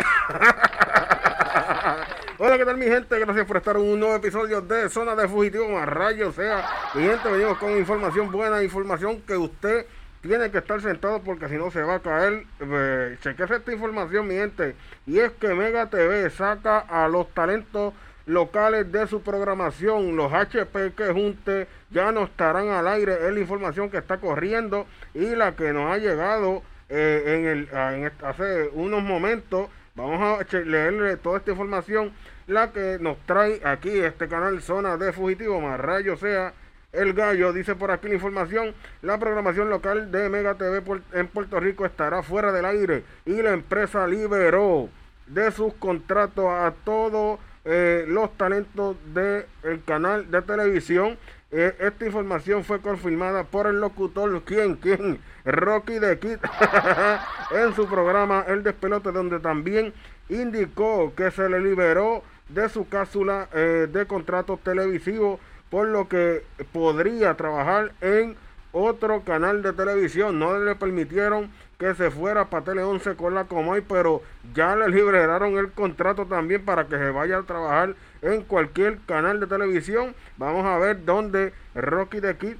Hola, ¿qué tal mi gente? Gracias por estar en un nuevo episodio de Zona de Fugitivo más rayo. O sea, mi gente, venimos con información buena, información que usted tiene que estar sentado porque si no se va a caer. Eh, esta información, mi gente. Y es que Mega TV saca a los talentos locales de su programación. Los HP que junte ya no estarán al aire. Es la información que está corriendo y la que nos ha llegado eh, en el, hace unos momentos. Vamos a leerle toda esta información, la que nos trae aquí este canal Zona de Fugitivo, más rayo sea el gallo. Dice por aquí la información, la programación local de Mega TV en Puerto Rico estará fuera del aire y la empresa liberó de sus contratos a todos eh, los talentos del canal de televisión. Eh, esta información fue confirmada por el locutor, ¿quién? ¿Quién? Rocky de Kid, en su programa El Despelote, donde también indicó que se le liberó de su cápsula eh, de contratos televisivos, por lo que podría trabajar en otro canal de televisión. No le permitieron que se fuera para Tele 11 con la Comoy, pero ya le liberaron el contrato también para que se vaya a trabajar en cualquier canal de televisión. Vamos a ver dónde Rocky de Kid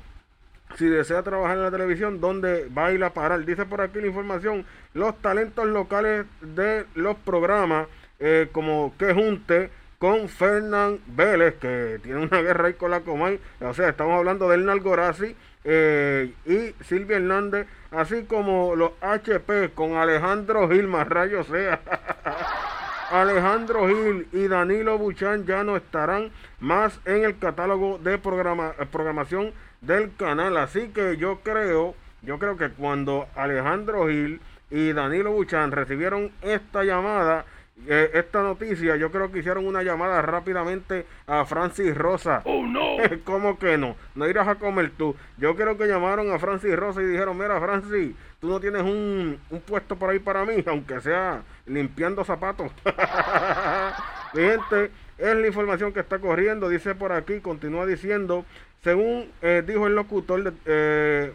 si desea trabajar en la televisión, ¿dónde va a parar? Dice por aquí la información, los talentos locales de los programas, eh, como Que Junte, con Fernán Vélez, que tiene una guerra ahí con la Comay, o sea, estamos hablando de Hernán Gorazzi eh, y Silvia Hernández, así como los HP con Alejandro Gil, más rayo sea. Alejandro Gil y Danilo Buchan ya no estarán más en el catálogo de programa, programación del canal. Así que yo creo, yo creo que cuando Alejandro Gil y Danilo Buchan recibieron esta llamada, eh, esta noticia, yo creo que hicieron una llamada rápidamente a Francis Rosa. Oh no. ¿Cómo que no? No irás a comer tú. Yo creo que llamaron a Francis Rosa y dijeron, mira Francis, tú no tienes un, un puesto por ahí para mí, aunque sea limpiando zapatos. Mi gente, es la información que está corriendo, dice por aquí, continúa diciendo, según eh, dijo el locutor, de- eh,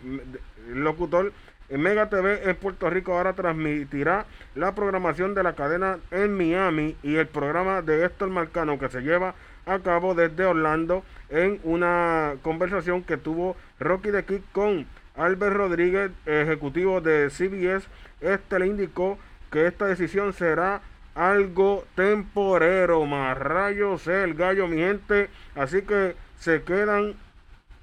locutor, Mega TV en Puerto Rico ahora transmitirá la programación de la cadena en Miami y el programa de Héctor Marcano que se lleva a cabo desde Orlando en una conversación que tuvo Rocky de Kid con Albert Rodríguez, ejecutivo de CBS. Este le indicó que esta decisión será algo temporero, más rayos el gallo, mi gente. Así que se quedan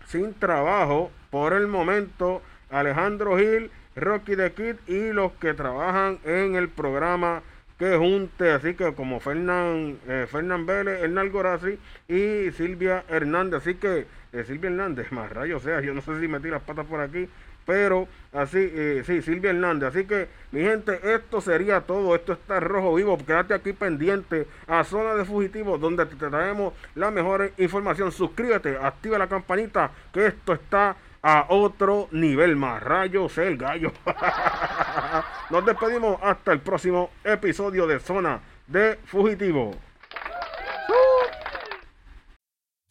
sin trabajo por el momento Alejandro Gil, Rocky de Kid y los que trabajan en el programa que junte, así que como Fernán, eh, Fernán Vélez, Hernán Gorazzi y Silvia Hernández, así que eh, Silvia Hernández, más rayos, o sea, yo no sé si metí las patas por aquí, pero así, eh, sí, Silvia Hernández, así que mi gente, esto sería todo, esto está rojo vivo, quédate aquí pendiente a Zona de Fugitivos, donde te traemos la mejor información, suscríbete, activa la campanita, que esto está a otro nivel más. Rayos el gallo. Nos despedimos hasta el próximo episodio de Zona de Fugitivo.